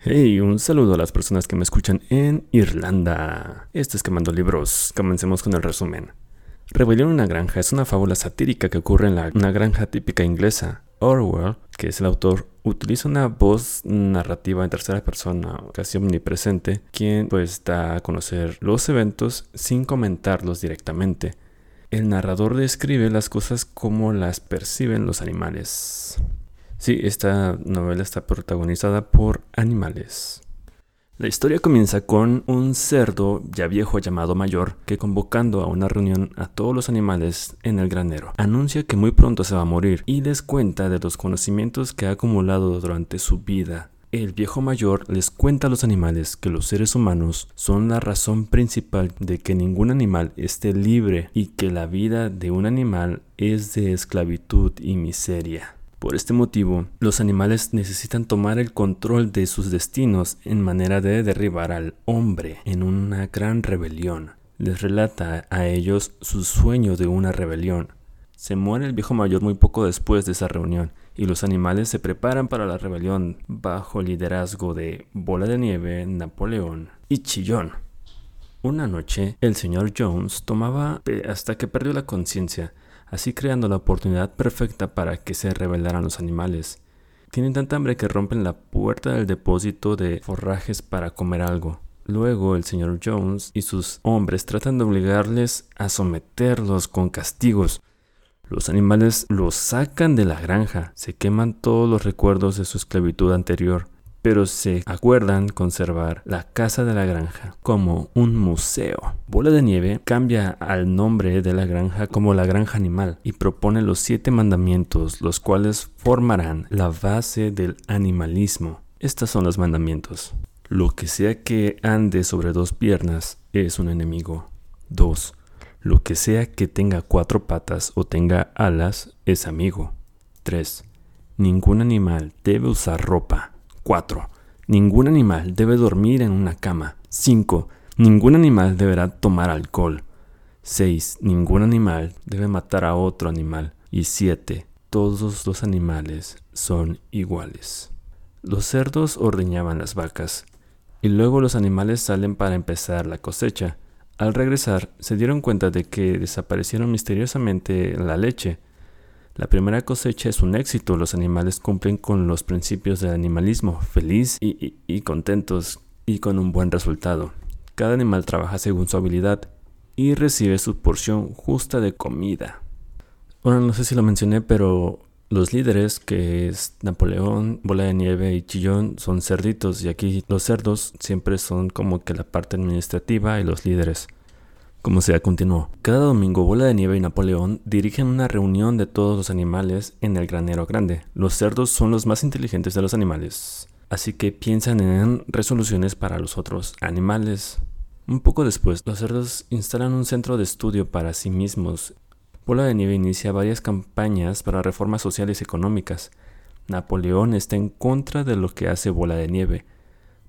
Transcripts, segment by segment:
Hey, un saludo a las personas que me escuchan en Irlanda. Esto es Quemando Libros. Comencemos con el resumen. Rebelión en una granja es una fábula satírica que ocurre en la, una granja típica inglesa. Orwell, que es el autor, utiliza una voz narrativa en tercera persona, casi omnipresente, quien pues da a conocer los eventos sin comentarlos directamente. El narrador describe las cosas como las perciben los animales. Sí, esta novela está protagonizada por animales. La historia comienza con un cerdo ya viejo llamado Mayor que convocando a una reunión a todos los animales en el granero, anuncia que muy pronto se va a morir y les cuenta de los conocimientos que ha acumulado durante su vida. El viejo mayor les cuenta a los animales que los seres humanos son la razón principal de que ningún animal esté libre y que la vida de un animal es de esclavitud y miseria. Por este motivo, los animales necesitan tomar el control de sus destinos en manera de derribar al hombre en una gran rebelión. Les relata a ellos su sueño de una rebelión. Se muere el viejo mayor muy poco después de esa reunión y los animales se preparan para la rebelión bajo el liderazgo de Bola de Nieve, Napoleón y Chillón. Una noche, el señor Jones tomaba hasta que perdió la conciencia así creando la oportunidad perfecta para que se rebelaran los animales. Tienen tanta hambre que rompen la puerta del depósito de forrajes para comer algo. Luego el señor Jones y sus hombres tratan de obligarles a someterlos con castigos. Los animales los sacan de la granja, se queman todos los recuerdos de su esclavitud anterior pero se acuerdan conservar la casa de la granja como un museo. Bola de Nieve cambia al nombre de la granja como la granja animal y propone los siete mandamientos, los cuales formarán la base del animalismo. Estos son los mandamientos. Lo que sea que ande sobre dos piernas es un enemigo. 2. Lo que sea que tenga cuatro patas o tenga alas es amigo. 3. Ningún animal debe usar ropa. 4. Ningún animal debe dormir en una cama. 5. Ningún animal deberá tomar alcohol. 6. Ningún animal debe matar a otro animal. Y 7. Todos los animales son iguales. Los cerdos ordeñaban las vacas, y luego los animales salen para empezar la cosecha. Al regresar, se dieron cuenta de que desaparecieron misteriosamente la leche, la primera cosecha es un éxito, los animales cumplen con los principios del animalismo, feliz y, contentos y con un buen resultado. Cada animal trabaja según su habilidad y recibe su porción justa de comida. Bueno, no sé si lo mencioné, pero los líderes, que es Napoleón, Bola de Nieve y Chillón, son cerditos y aquí los cerdos siempre son como que la parte administrativa y los líderes. Como sea, continuó. Cada domingo Bola de Nieve y Napoleón dirigen una reunión de todos los animales en el granero grande. Los cerdos son los más inteligentes de los animales, así que piensan en resoluciones para los otros animales. Un poco después, los cerdos instalan un centro de estudio para sí mismos. Bola de Nieve inicia varias campañas para reformas sociales y económicas. Napoleón está en contra de lo que hace Bola de Nieve.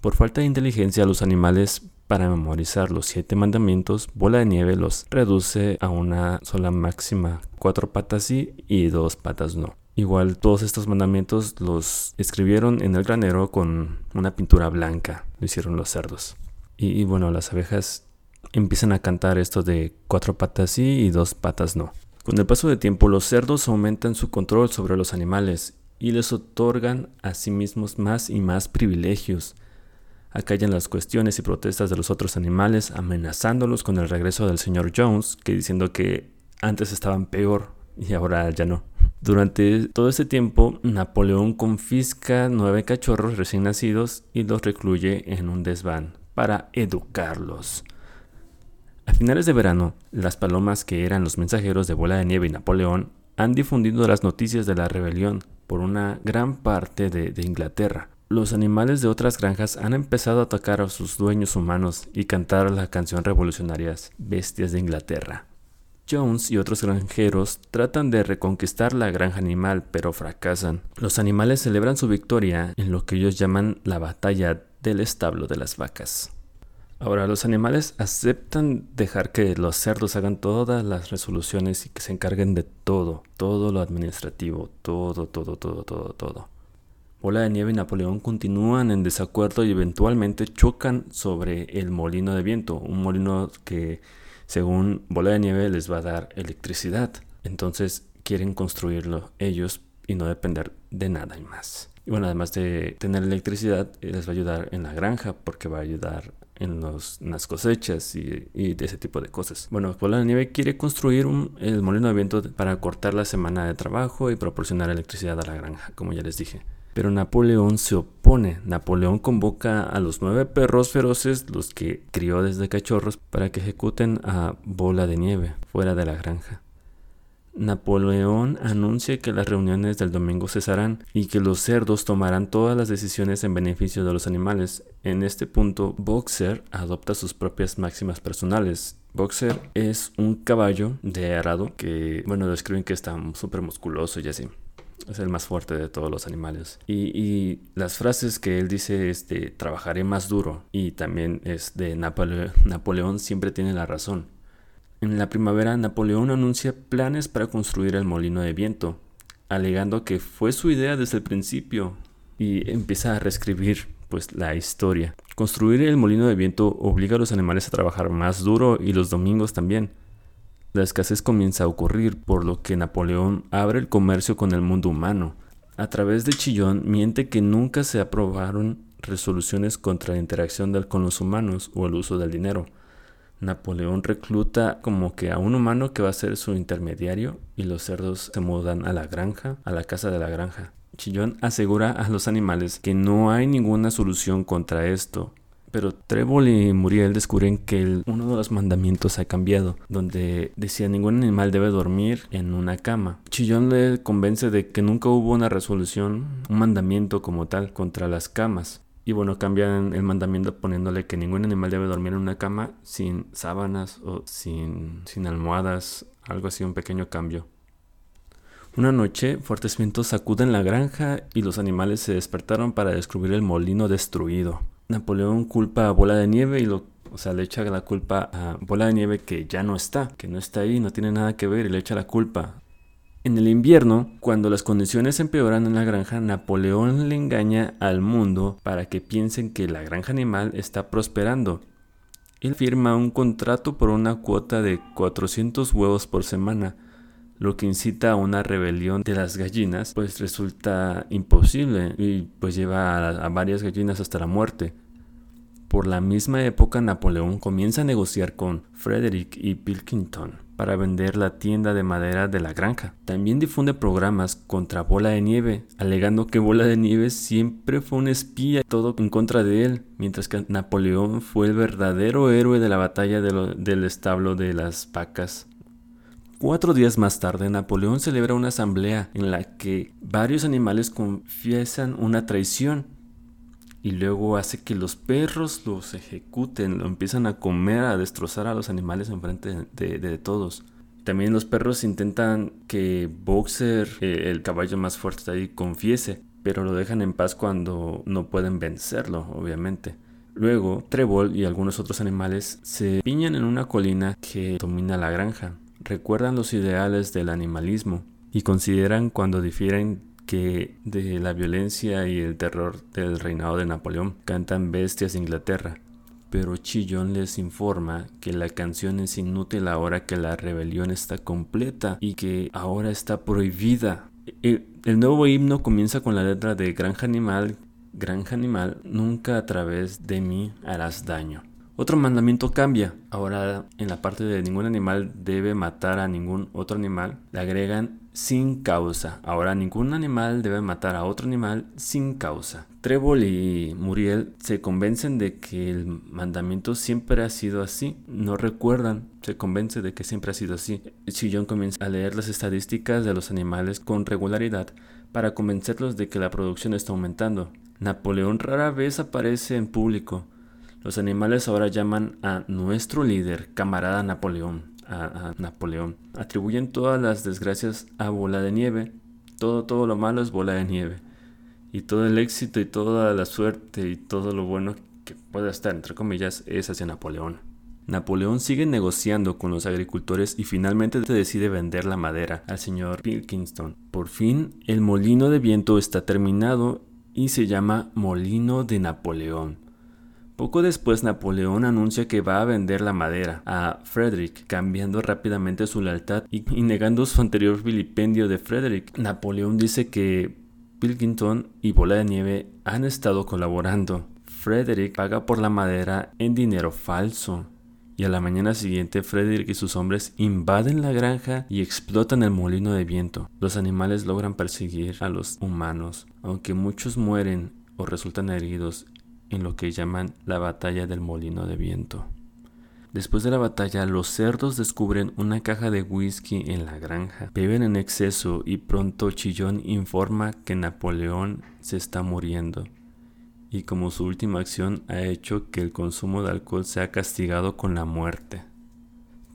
Por falta de inteligencia, los animales para memorizar los siete mandamientos, Bola de Nieve los reduce a una sola máxima, cuatro patas sí y dos patas no. Igual todos estos mandamientos los escribieron en el granero con una pintura blanca, lo hicieron los cerdos. Y, bueno, las abejas empiezan a cantar esto de cuatro patas sí y dos patas no. Con el paso del tiempo los cerdos aumentan su control sobre los animales y les otorgan a sí mismos más y más privilegios acallan las cuestiones y protestas de los otros animales, amenazándolos con el regreso del señor Jones, que diciendo que antes estaban peor y ahora ya no. Durante todo este tiempo, Napoleón confisca nueve cachorros recién nacidos y los recluye en un desván para educarlos. A finales de verano, las palomas que eran los mensajeros de Bola de Nieve y Napoleón han difundido las noticias de la rebelión por una gran parte de, de Inglaterra. Los animales de otras granjas han empezado a atacar a sus dueños humanos y cantar la canción revolucionaria Bestias de Inglaterra. Jones y otros granjeros tratan de reconquistar la granja animal, pero fracasan. Los animales celebran su victoria en lo que ellos llaman la batalla del establo de las vacas. Ahora, los animales aceptan dejar que los cerdos hagan todas las resoluciones y que se encarguen de todo, todo lo administrativo, todo, todo, todo, todo, todo. Bola de Nieve y Napoleón continúan en desacuerdo y eventualmente chocan sobre el molino de viento, un molino que según Bola de Nieve les va a dar electricidad. Entonces quieren construirlo ellos y no depender de nada y más. Y bueno, además de tener electricidad, les va a ayudar en la granja porque va a ayudar en, los, las cosechas y, de ese tipo de cosas. Bueno, Bola de Nieve quiere construir un, el molino de viento para cortar la semana de trabajo y proporcionar electricidad a la granja, como ya les dije. Pero Napoleón se opone. Napoleón convoca a los nueve perros feroces, los que crió desde cachorros, para que ejecuten a Bola de Nieve fuera de la granja. Napoleón anuncia que las reuniones del domingo cesarán y que los cerdos tomarán todas las decisiones en beneficio de los animales. En este punto, Boxer adopta sus propias máximas personales. Boxer es un caballo de arado que, bueno, describen que está súper musculoso y así. Es el más fuerte de todos los animales. Y, las frases que él dice es de trabajaré más duro y también es de Napoleón siempre tiene la razón. En la primavera, Napoleón anuncia planes para construir el molino de viento, alegando que fue su idea desde el principio y empieza a reescribir pues la historia. Construir el molino de viento obliga a los animales a trabajar más duro y los domingos también. La escasez comienza a ocurrir, por lo que Napoleón abre el comercio con el mundo humano. A través de Chillón miente que nunca se aprobaron resoluciones contra la interacción con los humanos o el uso del dinero. Napoleón recluta como que a un humano que va a ser su intermediario y los cerdos se mudan a la granja, a la casa de la granja. Chillón asegura a los animales que no hay ninguna solución contra esto. Pero Trébol y Muriel descubren que uno de los mandamientos ha cambiado, donde decía ningún animal debe dormir en una cama. Chillón le convence de que nunca hubo una resolución, un mandamiento como tal contra las camas. Y bueno, cambian el mandamiento poniéndole que ningún animal debe dormir en una cama sin sábanas o sin, sin almohadas, algo así, un pequeño cambio. Una noche, fuertes vientos sacuden la granja y los animales se despertaron para descubrir el molino destruido. Napoleón culpa a Bola de Nieve y lo, o sea, le echa la culpa a Bola de Nieve que ya no está, que no está ahí, no tiene nada que ver y le echa la culpa en el invierno, cuando las condiciones empeoran en la granja, Napoleón le engaña al mundo para que piensen que la granja animal está prosperando. Él firma un contrato por una cuota de 400 huevos por semana, lo que incita a una rebelión de las gallinas, pues resulta imposible y pues lleva a, varias gallinas hasta la muerte. Por la misma época Napoleón comienza a negociar con Frederick y Pilkington para vender la tienda de madera de la granja. También difunde programas contra Bola de Nieve, alegando que Bola de Nieve siempre fue un espía, todo en contra de él, mientras que Napoleón fue el verdadero héroe de la batalla del establo de las vacas. Cuatro días más tarde, Napoleón celebra una asamblea en la que varios animales confiesan una traición y luego hace que los perros los ejecuten, lo empiezan a comer, a destrozar a los animales enfrente de, de, todos. También los perros intentan que Boxer, eh, el caballo más fuerte ahí, confiese, pero lo dejan en paz cuando no pueden vencerlo, obviamente. Luego, Trébol y algunos otros animales se piñan en una colina que domina la granja. Recuerdan los ideales del animalismo y consideran cuando difieren que de la violencia y el terror del reinado de Napoleón cantan bestias de Inglaterra. Pero Chillón les informa que la canción es inútil ahora que la rebelión está completa y que ahora está prohibida. El, el nuevo himno comienza con la letra de Granja Animal, Granja Animal, nunca a través de mí harás daño. Otro mandamiento cambia. Ahora en la parte de ningún animal debe matar a ningún otro animal, le agregan sin causa. Ahora ningún animal debe matar a otro animal sin causa. Trébol y Muriel se convencen de que el mandamiento siempre ha sido así. No recuerdan, se convence de que siempre ha sido así. Chillón comienza a leer las estadísticas de los animales con regularidad para convencerlos de que la producción está aumentando. Napoleón rara vez aparece en público. Los animales ahora llaman a nuestro líder, camarada Napoleón a, Napoleón. Atribuyen todas las desgracias a bola de nieve. Todo, todo lo malo es bola de nieve. Y todo el éxito y toda la suerte y todo lo bueno que pueda estar, entre comillas, es hacia Napoleón. Napoleón sigue negociando con los agricultores y finalmente decide vender la madera al señor Pilkington. Por fin, el molino de viento está terminado y se llama Molino de Napoleón. Poco después Napoleón anuncia que va a vender la madera a Frederick, cambiando rápidamente su lealtad y, negando su anterior vilipendio de Frederick. Napoleón dice que Pilkington y Bola de Nieve han estado colaborando. Frederick paga por la madera en dinero falso. Y a la mañana siguiente Frederick y sus hombres invaden la granja y explotan el molino de viento. Los animales logran perseguir a los humanos, aunque muchos mueren o resultan heridos en lo que llaman la batalla del molino de viento. Después de la batalla, los cerdos descubren una caja de whisky en la granja, beben en exceso y pronto Chillón informa que Napoleón se está muriendo. Y como su última acción ha hecho que el consumo de alcohol sea castigado con la muerte.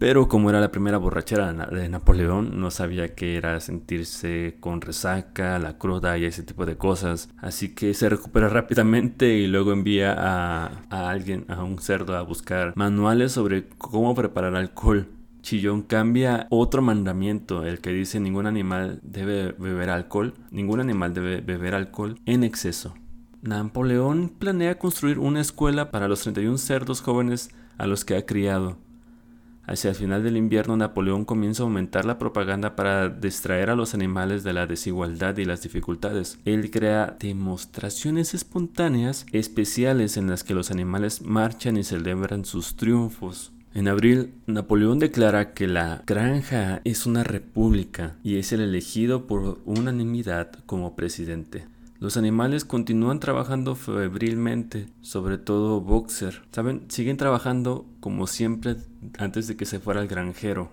Pero como era la primera borrachera de Napoleón, no sabía qué era sentirse con resaca, la cruda y ese tipo de cosas. Así que se recupera rápidamente y luego envía a, alguien, a un cerdo, a buscar manuales sobre cómo preparar alcohol. Chillón cambia otro mandamiento, el que dice ningún animal debe beber alcohol, ningún animal debe beber alcohol en exceso. Napoleón planea construir una escuela para los 31 cerdos jóvenes a los que ha criado. Hacia el final del invierno, Napoleón comienza a aumentar la propaganda para distraer a los animales de la desigualdad y las dificultades. Él crea demostraciones espontáneas especiales en las que los animales marchan y celebran sus triunfos. En abril, Napoleón declara que la granja es una república y es el elegido por unanimidad como presidente. Los animales continúan trabajando febrilmente, sobre todo Boxer. ¿Saben? Siguen trabajando como siempre antes de que se fuera el granjero.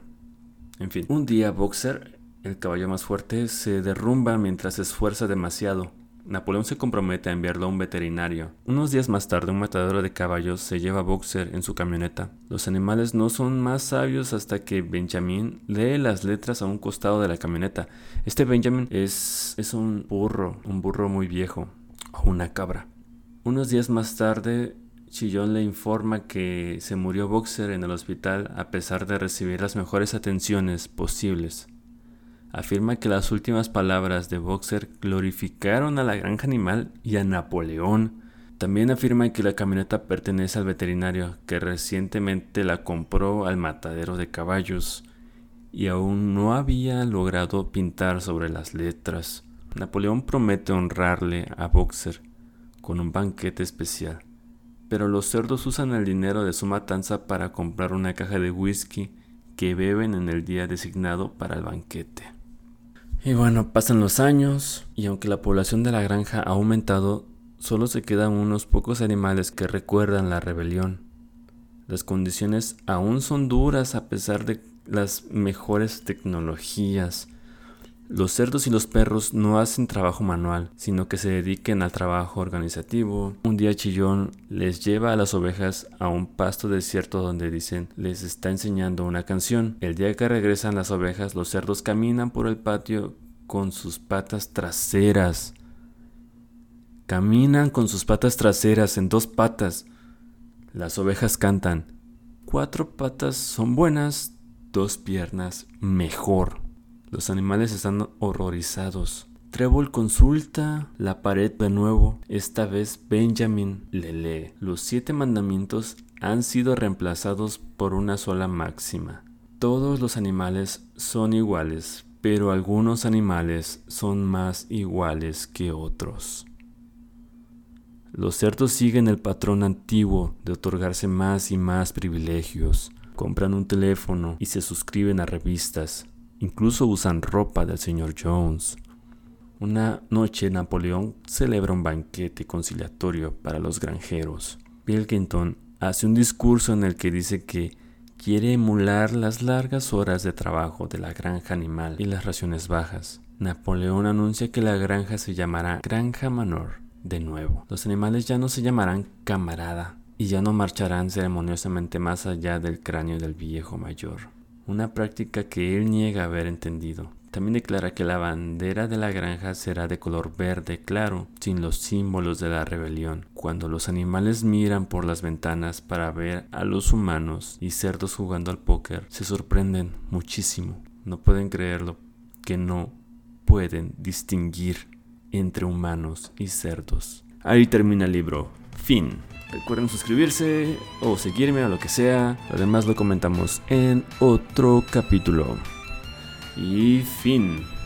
En fin, un día Boxer, el caballo más fuerte, se derrumba mientras se esfuerza demasiado. Napoleón se compromete a enviarlo a un veterinario. Unos días más tarde, un matadero de caballos se lleva a Boxer en su camioneta. Los animales no son más sabios hasta que Benjamin lee las letras a un costado de la camioneta. Este Benjamin es, es un burro, un burro muy viejo, o una cabra. Unos días más tarde, Chillón le informa que se murió Boxer en el hospital a pesar de recibir las mejores atenciones posibles afirma que las últimas palabras de Boxer glorificaron a la granja animal y a Napoleón. También afirma que la camioneta pertenece al veterinario que recientemente la compró al matadero de caballos y aún no había logrado pintar sobre las letras. Napoleón promete honrarle a Boxer con un banquete especial, pero los cerdos usan el dinero de su matanza para comprar una caja de whisky que beben en el día designado para el banquete. Y bueno, pasan los años y aunque la población de la granja ha aumentado, solo se quedan unos pocos animales que recuerdan la rebelión. Las condiciones aún son duras a pesar de las mejores tecnologías. Los cerdos y los perros no hacen trabajo manual, sino que se dediquen al trabajo organizativo. Un día Chillón les lleva a las ovejas a un pasto desierto donde dicen les está enseñando una canción. El día que regresan las ovejas, los cerdos caminan por el patio con sus patas traseras. Caminan con sus patas traseras en dos patas. Las ovejas cantan. Cuatro patas son buenas, dos piernas mejor. Los animales están horrorizados. Trébol consulta la pared de nuevo. Esta vez Benjamin le lee. Los siete mandamientos han sido reemplazados por una sola máxima. Todos los animales son iguales, pero algunos animales son más iguales que otros. Los cerdos siguen el patrón antiguo de otorgarse más y más privilegios. Compran un teléfono y se suscriben a revistas. Incluso usan ropa del señor Jones. Una noche Napoleón celebra un banquete conciliatorio para los granjeros. Pilkington hace un discurso en el que dice que quiere emular las largas horas de trabajo de la granja animal y las raciones bajas. Napoleón anuncia que la granja se llamará Granja Manor de nuevo. Los animales ya no se llamarán camarada y ya no marcharán ceremoniosamente más allá del cráneo del viejo mayor una práctica que él niega haber entendido. También declara que la bandera de la granja será de color verde claro, sin los símbolos de la rebelión. Cuando los animales miran por las ventanas para ver a los humanos y cerdos jugando al póker, se sorprenden muchísimo. No pueden creerlo, que no pueden distinguir entre humanos y cerdos. Ahí termina el libro. Fin. Recuerden suscribirse o seguirme a lo que sea. Además lo comentamos en otro capítulo. Y fin.